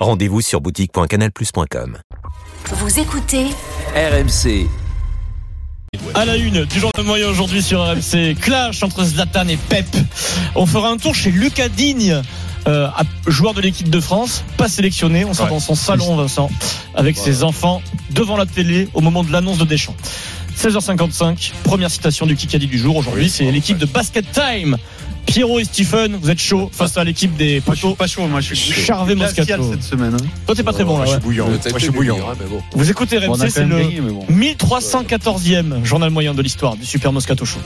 Rendez-vous sur boutique.canalplus.com. Vous écoutez RMC. À la une du journal moyen aujourd'hui sur RMC, clash entre Zlatan et Pep. On fera un tour chez Lucas Digne. euh, joueur de l'équipe de France, pas sélectionné, on sera dans son salon Vincent, avec ses enfants devant la télé au moment de l'annonce de Deschamps. 16h55, première citation du Kikadi du jour. Aujourd'hui, c'est l'équipe de Basket Time. Pierrot et Stephen, vous êtes chaud face à l'équipe des Moi, je suis poteaux. pas chaud, moi, je suis Charvet Moscato. cette semaine. hein. Toi, t'es pas très bon là. je ouais. suis bouillant. Moi, je suis bouillant. Vous écoutez Bon, on a RMC, quand c'est même le gagné, mais bon. 1314e journal moyen de l'histoire du Super Moscato Show.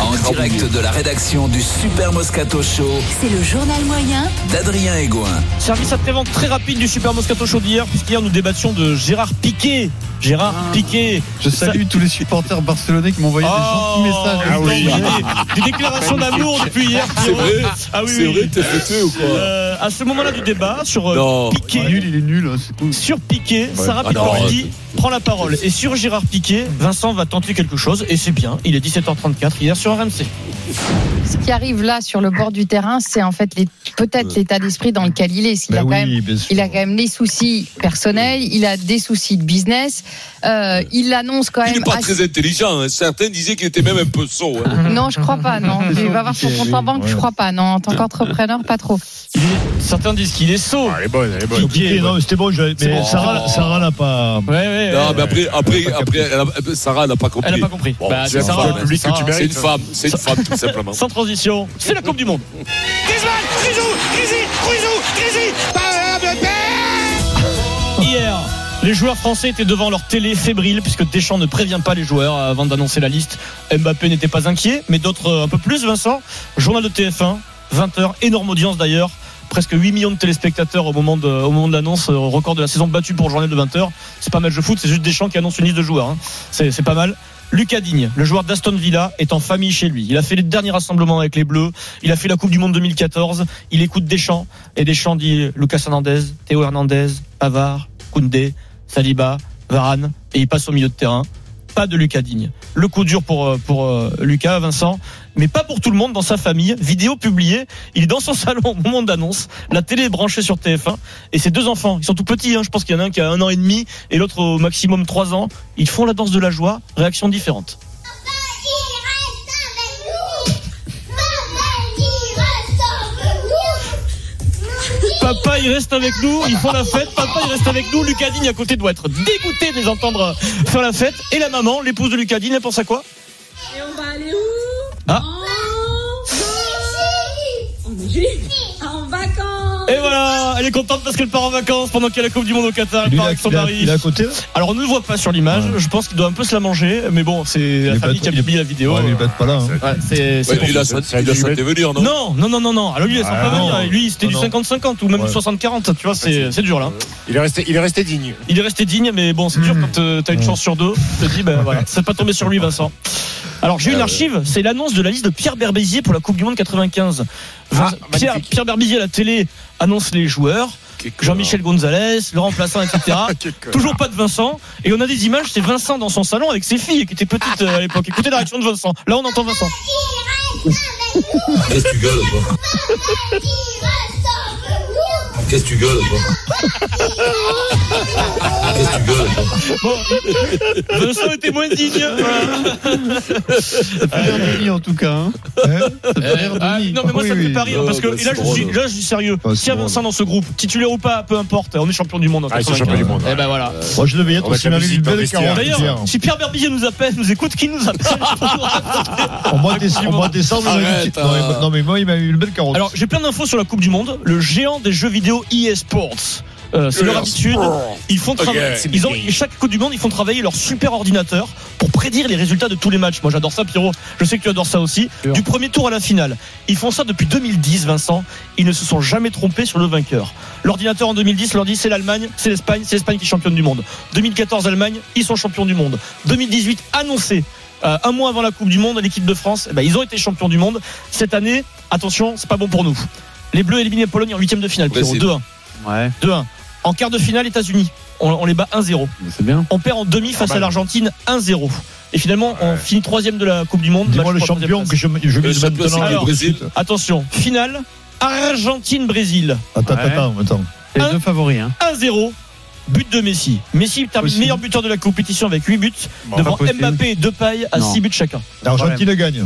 En direct de la rédaction du Super Moscato Show C'est le journal moyen d'Adrien Egoin. Service après-vente très rapide du Super Moscato Show d'hier, puisqu'hier nous débattions de Gérard Piquet. Gérard Ah. Piquet. Je salue tous les supporters barcelonais qui m'ont envoyé Oh, des gentils messages. ah oui. Des déclarations d'amour depuis hier. C'est vrai Ah oui, C'est oui. vrai, t'es fêté ou quoi Euh, à ce moment-là du débat sur euh, Non. Il est Piquet. nul, il est nul, hein, c'est cool. Sur Piquet, Sarah Ah Picordi prend la parole. Et sur Gérard Piquet, Vincent va tenter quelque chose. Et c'est bien. Il est 17h34 hier sur RMC. Ce qui arrive là sur le bord du terrain, c'est en fait les- peut-être l'état d'esprit dans lequel il est. Il, a quand même, il a quand même des soucis personnels, il a des soucis de business. Euh, il annonce quand Il même. n'est pas très intelligent. hein. Certains disaient qu'il était même un peu sot. hein. Non, je crois pas. Non, il va avoir son compte en banque. Je crois pas. Non, en tant qu'entrepreneur, pas trop. Il est- certains disent qu'il est sot. Elle est bonne, elle est bonne. Non, c'était bon, je- mais bon. Sarah, Sarah n'a pas. Ouais, ouais. Non, ouais. mais après, après, après elle a- Sarah n'a pas compris. Elle n'a pas compris. Bon, Bah, c'est une Sarah. femme. public que tu Sarah. C'est une mérites. femme, c'est une femme tout simplement. Sans transition, c'est la Coupe du Monde. Hier, les joueurs français étaient devant leur télé fébrile puisque Deschamps ne prévient pas les joueurs avant d'annoncer la liste. Mbappé n'était pas inquiet, mais d'autres euh, un peu plus, Vincent. Journal de TF1, 20h, énorme audience d'ailleurs. Presque 8 millions de téléspectateurs au moment de, au moment l'annonce, euh, record de la saison battu pour journal de 20h. C'est pas match de foot, c'est juste Deschamps qui annonce une liste de joueurs. hein. C'est c'est pas mal. Lucas Digne, le joueur d'Aston Villa, est en famille chez lui. Il a fait les derniers rassemblements avec les Bleus. Il a fait la Coupe du Monde 2014. Il écoute Deschamps. Et Deschamps dit Lucas Hernandez, Théo Hernandez, Pavard, Koundé, Saliba, Varane. Et il passe au milieu de terrain. Pas de Lucas Digne. Le coup dur pour, euh, pour euh, Lucas, Vincent. Mais pas pour tout le monde dans sa famille. Vidéo publiée. Il est dans son salon au moment d'annonce. La télé est branchée sur TF1. Et ses deux enfants, ils sont tout petits. Hein. Je pense qu'il y en a un qui a un an et demi et l'autre au maximum trois ans. Ils font la danse de la joie. Réaction différente. Papa, il reste avec nous, ils font la fête. Papa, il reste avec nous. Lucas Digne à côté doit être dégoûté de les entendre faire la fête. Et la maman, l'épouse de Lucas Digne, elle pense à quoi Et on va aller où Ah. En, en vacances elle est contente parce qu'elle part en vacances pendant qu'il y a la Coupe du Monde au Qatar. Elle part à, avec son mari. il est à côté Alors on ne le voit pas sur l'image. Je pense qu'il doit un peu se la manger, mais bon, c'est la famille qui a publié la vidéo. Ouais, Il est pas là. hein. Ouais, c'est il a a senti venir, non? Non, non, non, non, non. Alors lui, il Ah, pas venir. Lui, c'était Non, du non. 50-50 ou même du 60-40. Tu vois, c'est dur là. Il est resté, il est resté digne. Il est resté digne, mais bon, c'est dur Mm. quand euh, t'as une Ouais. chance sur deux. Tu te dis, ben voilà, c'est pas tombé sur lui, Vincent. Alors j'ai une archive, c'est l'annonce de la liste de Pierre Berbizier pour la Coupe du Monde 95. Ah, Pierre. Pierre Berbizier à la télé annonce les joueurs. Jean-Michel Gonzalez, le remplaçant, etc. Toujours pas de Vincent. Et on a des images, c'est Vincent dans son salon avec ses filles qui étaient petites euh, à l'époque. Écoutez la réaction de Vincent. Là, on entend Vincent. Qu'est-ce que tu gueules, toi? Qu'est-ce que tu gueules, toi Qu'est-ce que tu gueules, toi Bon, Vincent était moins digne. Denis, en tout cas. hein. Rire Ah, non mais moi ça me fait pas rire parce que bah, et là, je suis, là je suis sérieux. Ah, S'il y a Vincent dans ce groupe, titulaire ou pas, peu importe, on est champion du monde en Ah, ils sont 95. champions du monde, Eh ben voilà. Moi, je devais y être aussi. Le. D'ailleurs, si Pierre Berbizier nous appelle, nous écoute, qui nous appelle Au mois de décembre, non, mais- hein. non, mais moi, il m'a eu une belle carotte. Alors j'ai plein d'infos sur la Coupe du Monde. Le géant des jeux vidéo EA Sports Euh, c'est leur habitude. Ils font travailler. c'est Ils ont bien. chaque Coupe du Monde, ils font travailler leur super ordinateur pour prédire les résultats de tous les matchs. Moi, j'adore ça, Pierrot. Je sais que tu adores ça aussi. Du premier tour à la finale. Ils font ça depuis 2010, Vincent. Ils ne se sont jamais trompés sur le vainqueur. L'ordinateur en 2010 leur dit c'est l'Allemagne, c'est l'Espagne, c'est l'Espagne qui est championne du monde. 2014 Allemagne, ils sont champions du monde. 2018 annoncé. euh, un mois avant la Coupe du Monde, l'équipe de France, eh ben, ils ont été champions du monde. Cette année, attention, c'est pas bon pour nous. Les Bleus éliminent la Pologne en huitième de finale. Pierrot, Brésil. 2-1. Ouais, 2-1. En quart de finale, États-Unis. On, on les bat 1-0. c'est bien. On perd en demi face à l'Argentine 1-0. Et finalement, on finit troisième de la Coupe du Monde. Dis-moi Match le champion que je, je c'est le Brésil. Attention, finale Argentine-Brésil. Attends, Ouais. attends, attends. Les Un- deux favoris. Hein. 1-0. But de Messi. Messi termine meilleur buteur de la compétition avec 8 buts Bon, devant. Mbappé et Depay à Non. 6 buts chacun. L'Argentine gagne.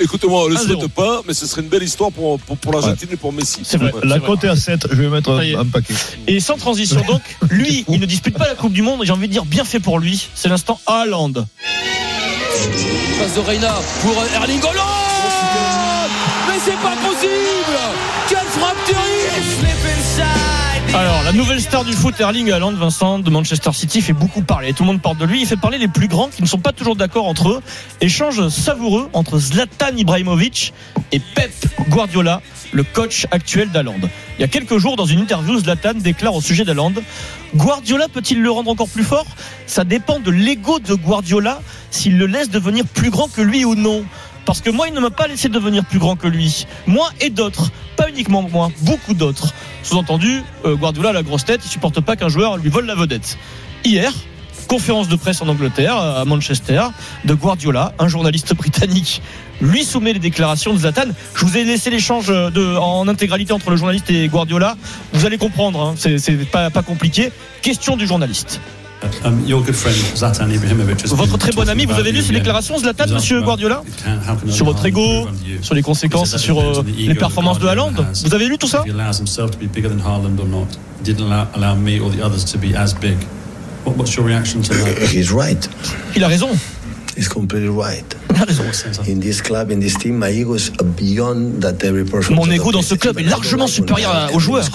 Écoute-moi, on le 1-0. souhaite pas, mais ce serait une belle histoire pour, pour, pour l'Argentine et pour Messi. C'est vrai. La cote est à 7, je vais mettre un, un paquet. Et sans transition donc, lui, il ne dispute pas la Coupe du Monde. et J'ai envie de dire bien fait pour lui. C'est l'instant Haaland. Passe de Reina pour Erling Haaland Mais c'est pas la nouvelle star du foot, Erling Haaland, Vincent, de Manchester City, fait beaucoup parler. Tout le monde parle de lui. Il fait parler les plus grands qui ne sont pas toujours d'accord entre eux. Échange savoureux entre Zlatan Ibrahimovic et Pep Guardiola, le coach actuel d'Haaland. Il y a quelques jours, dans une interview, Zlatan déclare au sujet d'Haaland Guardiola peut-il le rendre encore plus fort? Ça dépend de l'ego de Guardiola s'il le laisse devenir plus grand que lui ou non. Parce que moi, il ne m'a pas laissé devenir plus grand que lui. Moi et d'autres. Pas uniquement moi, beaucoup d'autres. Sous-entendu, euh, Guardiola la grosse tête, il supporte pas qu'un joueur lui vole la vedette. Hier, conférence de presse en Angleterre, à Manchester, de Guardiola, un journaliste britannique lui soumet les déclarations de Zlatan. Je vous ai laissé l'échange de, en intégralité entre le journaliste et Guardiola. Vous allez comprendre, hein, c'est pas compliqué. Question du journaliste. Votre très bon ami, vous avez lu ces déclarations, Zlatan, monsieur Guardiola Sur votre ego, sur les conséquences sur euh, les performances de Haaland. Vous avez lu tout ça? He's right. Il a raison. He's completely right. In this club, in this team, my ego is beyond that every person. Mon ego dans ce club est largement supérieur aux joueurs. Is.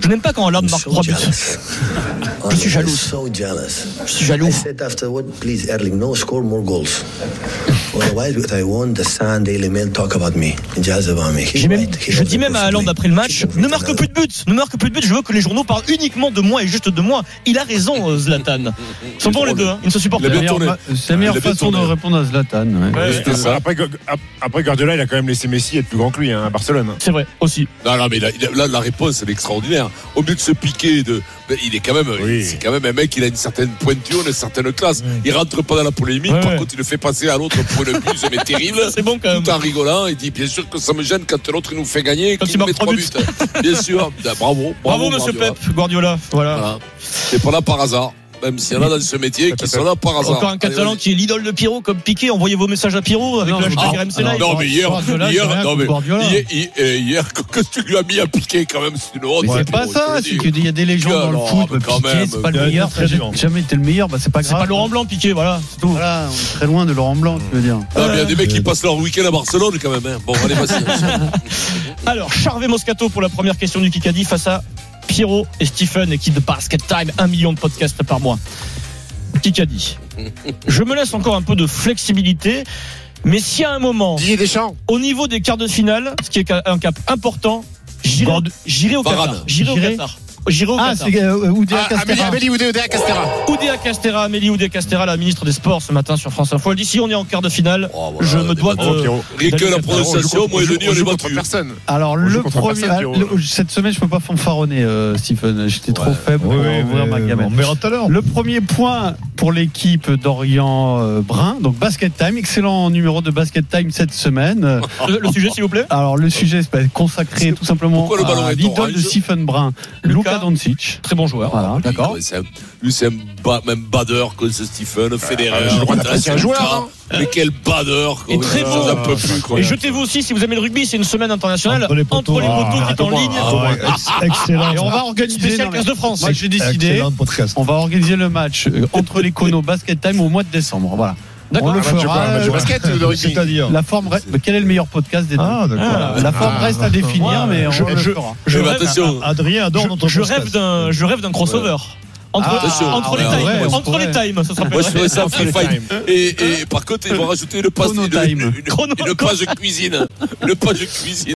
Je n'aime pas quand I'm marque so trois buts. Je suis jaloux. I'm so jealous. Je suis jaloux. I said afterward, please, Erling, no, score more goals. Otherwise, what I want, the Sun, Daily Mail talk about me, just about me. He's J'ai même- right. He je dis me même à. Haaland après le match, ne marque plus de buts, ne marque plus de buts. Je veux que les journaux parlent uniquement de moi et juste de moi. Il a raison, euh, Zlatan. Ils sont bons les deux, hein. ils ne se supportent pas. C'est la meilleure façon de répondre à Zlatan. ouais. Ouais, C'est ça. Après, après, Guardiola, il a quand même laissé Messi être plus grand que lui hein, à Barcelone. C'est vrai, aussi. Non, non, mais là, là, la réponse, elle est extraordinaire. Au lieu de se piquer, de, il est quand même, Oui. c'est quand même un mec, il a une certaine pointure, une certaine classe. Il rentre pas dans la polémique. Ouais, Par ouais. contre, il le fait passer à l'autre pour une buse, mais terrible. C'est bon quand même. Tout en rigolant, il dit bien sûr que ça me gêne quand l'autre nous fait gagner, Quand qu'il il met trois buts. Bien sûr, Ben, bravo, Bravo, monsieur Guardiola. Pep Guardiola. Voilà. Voilà. C'est pas là par hasard. Même s'il y en a dans ce métier qui sont là par hasard. Encore un Catalan Allez, qui est l'idole de Pierrot, comme Piqué. Envoyez vos messages à Pierrot avec Non, le hashtag ah, RMC vas-y. Live. Non, mais hier, Guardiola, hier, c'est rien non, mais hier, hier, euh, hier, que tu lui as mis à piquer quand même, c'est une honte. Mais c'est pas ça, c'est qu'il y a des légendes dans le foot. Piqué, même, c'est pas le meilleur, jamais été le meilleur, bah c'est pas C'est grave. pas Laurent Blanc, Piqué, voilà. C'est tout. Voilà, on est très loin de Laurent Blanc, tu veux dire. Ah, il y a des mecs qui passent leur week-end à Barcelone quand même. hein. Bon, allez, vas-y. Alors, Charvet Moscato pour la première question du Kikadi face à Pierrot et Stephen, équipe de Basket Time, un million de podcasts par mois. Kikadi. Je me laisse encore un peu de flexibilité, mais si à un moment, au niveau des quarts de finale, ce qui est un cap important, j'irai au. Qatar. J'irai au Qatar. J'irai au Ah, c'est euh, Oudéa Ah, Amélie, Castera. Amélie Oudéa Castera. Oudéa Castera, Amélie Oudéa Castera, la ministre des Sports ce matin sur France Info. Elle dit si on est en quart de finale, Oh, voilà, je me dois de. Rien que la prononciation, moi et Denis, on est battus. personne. Alors On le premier, cette semaine je peux pas fanfaronner, euh, Stephen. J'étais trop faible pour ouvrir ma on gamelle. verra tout à l'heure. Le premier point pour l'équipe d'Orient euh, Brun, donc Basket Time, excellent numéro de Basket Time cette semaine. Euh, Le, le sujet, s'il vous plaît Alors le sujet c'est pas consacré tout simplement Pourquoi le ballon à l'idole de Stephen Brun, Luka. Doncic. Très bon joueur. Voilà, d'accord. Lui, c'est même badeur que ce Stephen Federer. j'ai le droit d'apprécier un joueur, Mais quel badeur. Et très plus, quoi. Et jetez-vous aussi, si vous aimez le rugby, c'est une semaine internationale Entre les poteaux. poteaux qui est en ligne. ah, Excellent. Et on va organiser Spécial 15 de France. Moi j'ai décidé, on va organiser le match euh, entre les conos Basket Time au mois de décembre. Voilà. D'accord. On le de quoi, fera. basket rugby C'est-à-dire. La forme reste. mais Quel est le meilleur podcast des deux Ah, La forme Ah, reste à définir, Ouais, mais on je- le je- fera. Je Eh ben, rêve, attention. Adrien adore notre je podcast. rêve d'un, je rêve d'un crossover. Entre, Ah, Attention. entre les times, ouais, entre les times, ça sera Moi, je ferais ça Entre free les fight. times. Et, et par contre, ils vont rajouter une, passe, une, time. une- une- Chrono une page cuisine. Une page cuisine.